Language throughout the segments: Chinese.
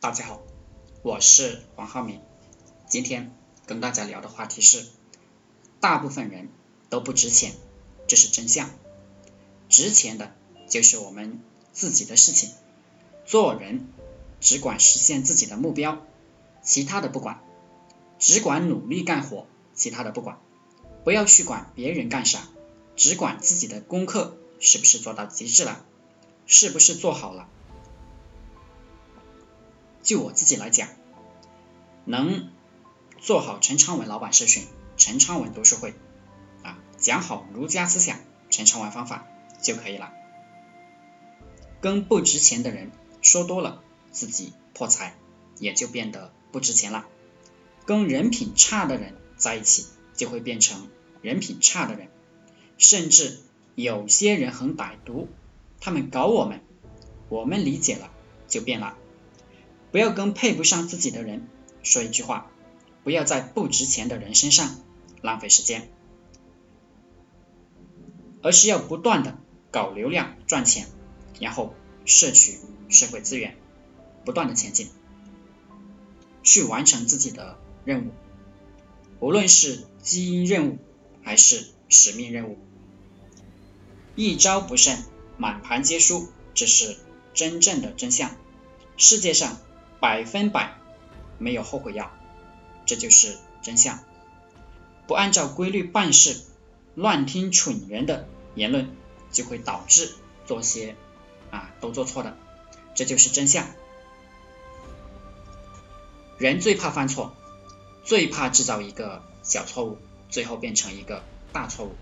大家好，我是黄浩明，今天跟大家聊的话题是，大部分人都不值钱，这是真相。值钱的就是我们自己的事情，做人只管实现自己的目标，其他的不管，只管努力干活，其他的不管，不要去管别人干啥，只管自己的功课是不是做到极致了，是不是做好了。就我自己来讲，能做好陈昌文老板社群、陈昌文读书会啊，讲好儒家思想、陈昌文方法就可以了。跟不值钱的人说多了，自己破财也就变得不值钱了。跟人品差的人在一起，就会变成人品差的人。甚至有些人很歹毒，他们搞我们，我们理解了就变了。不要跟配不上自己的人说一句话，不要在不值钱的人身上浪费时间，而是要不断的搞流量赚钱，然后摄取社会资源，不断的前进，去完成自己的任务，无论是基因任务还是使命任务，一招不慎满盘皆输，这是真正的真相。世界上。百分百没有后悔药，这就是真相。不按照规律办事，乱听蠢人的言论，就会导致做些啊都做错的，这就是真相。人最怕犯错，最怕制造一个小错误，最后变成一个大错误。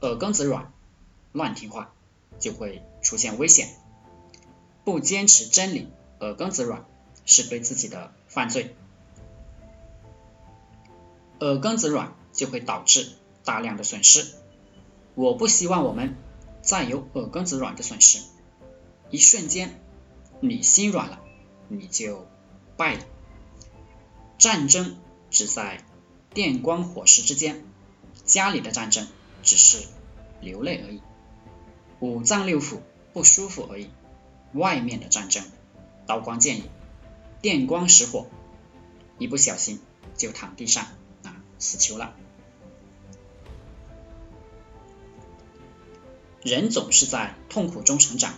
耳根子软，乱听话，就会出现危险。不坚持真理，耳根子软。是对自己的犯罪，耳根子软就会导致大量的损失。我不希望我们再有耳根子软的损失。一瞬间，你心软了，你就败了。战争只在电光火石之间，家里的战争只是流泪而已，五脏六腑不舒服而已。外面的战争，刀光剑影。电光石火，一不小心就躺地上啊，死球了。人总是在痛苦中成长，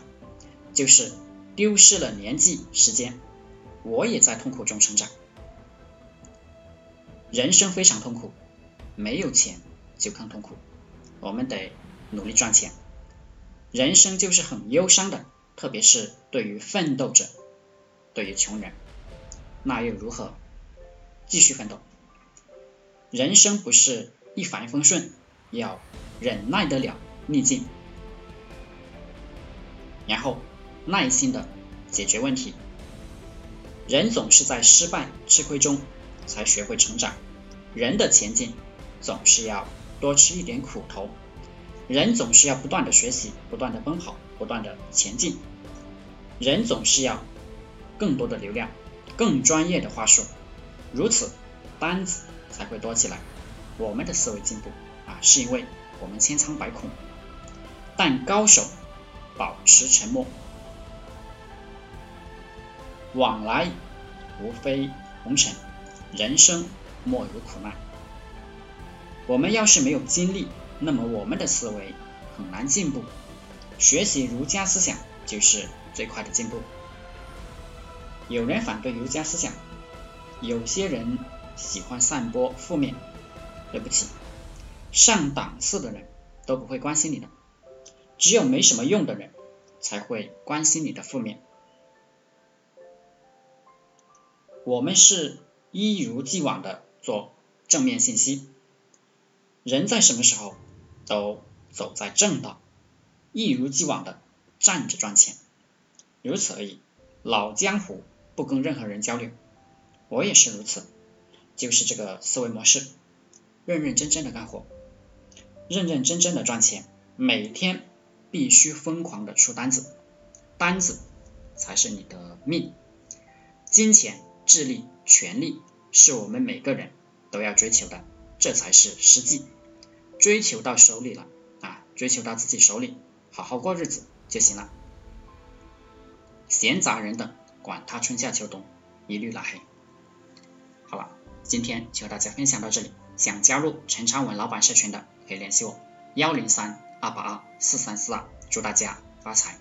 就是丢失了年纪、时间。我也在痛苦中成长，人生非常痛苦，没有钱就更痛苦。我们得努力赚钱。人生就是很忧伤的，特别是对于奋斗者，对于穷人。那又如何？继续奋斗。人生不是一帆风顺，要忍耐得了逆境，然后耐心的解决问题。人总是在失败、吃亏中才学会成长。人的前进总是要多吃一点苦头。人总是要不断的学习，不断的奔跑，不断的前进。人总是要更多的流量。更专业的话术，如此单子才会多起来。我们的思维进步啊，是因为我们千疮百孔。但高手保持沉默，往来无非红尘，人生莫有苦难。我们要是没有经历，那么我们的思维很难进步。学习儒家思想就是最快的进步。有人反对儒家思想，有些人喜欢散播负面。对不起，上档次的人都不会关心你的，只有没什么用的人才会关心你的负面。我们是一如既往的做正面信息，人在什么时候都走在正道，一如既往的站着赚钱，如此而已。老江湖。不跟任何人交流，我也是如此，就是这个思维模式，认认真真的干活，认认真真的赚钱，每天必须疯狂的出单子，单子才是你的命，金钱、智力、权力是我们每个人都要追求的，这才是实际，追求到手里了啊，追求到自己手里，好好过日子就行了，闲杂人等。管他春夏秋冬，一律拉黑。好了，今天就和大家分享到这里。想加入陈昌文老板社群的，可以联系我幺零三二八二四三四二。祝大家发财！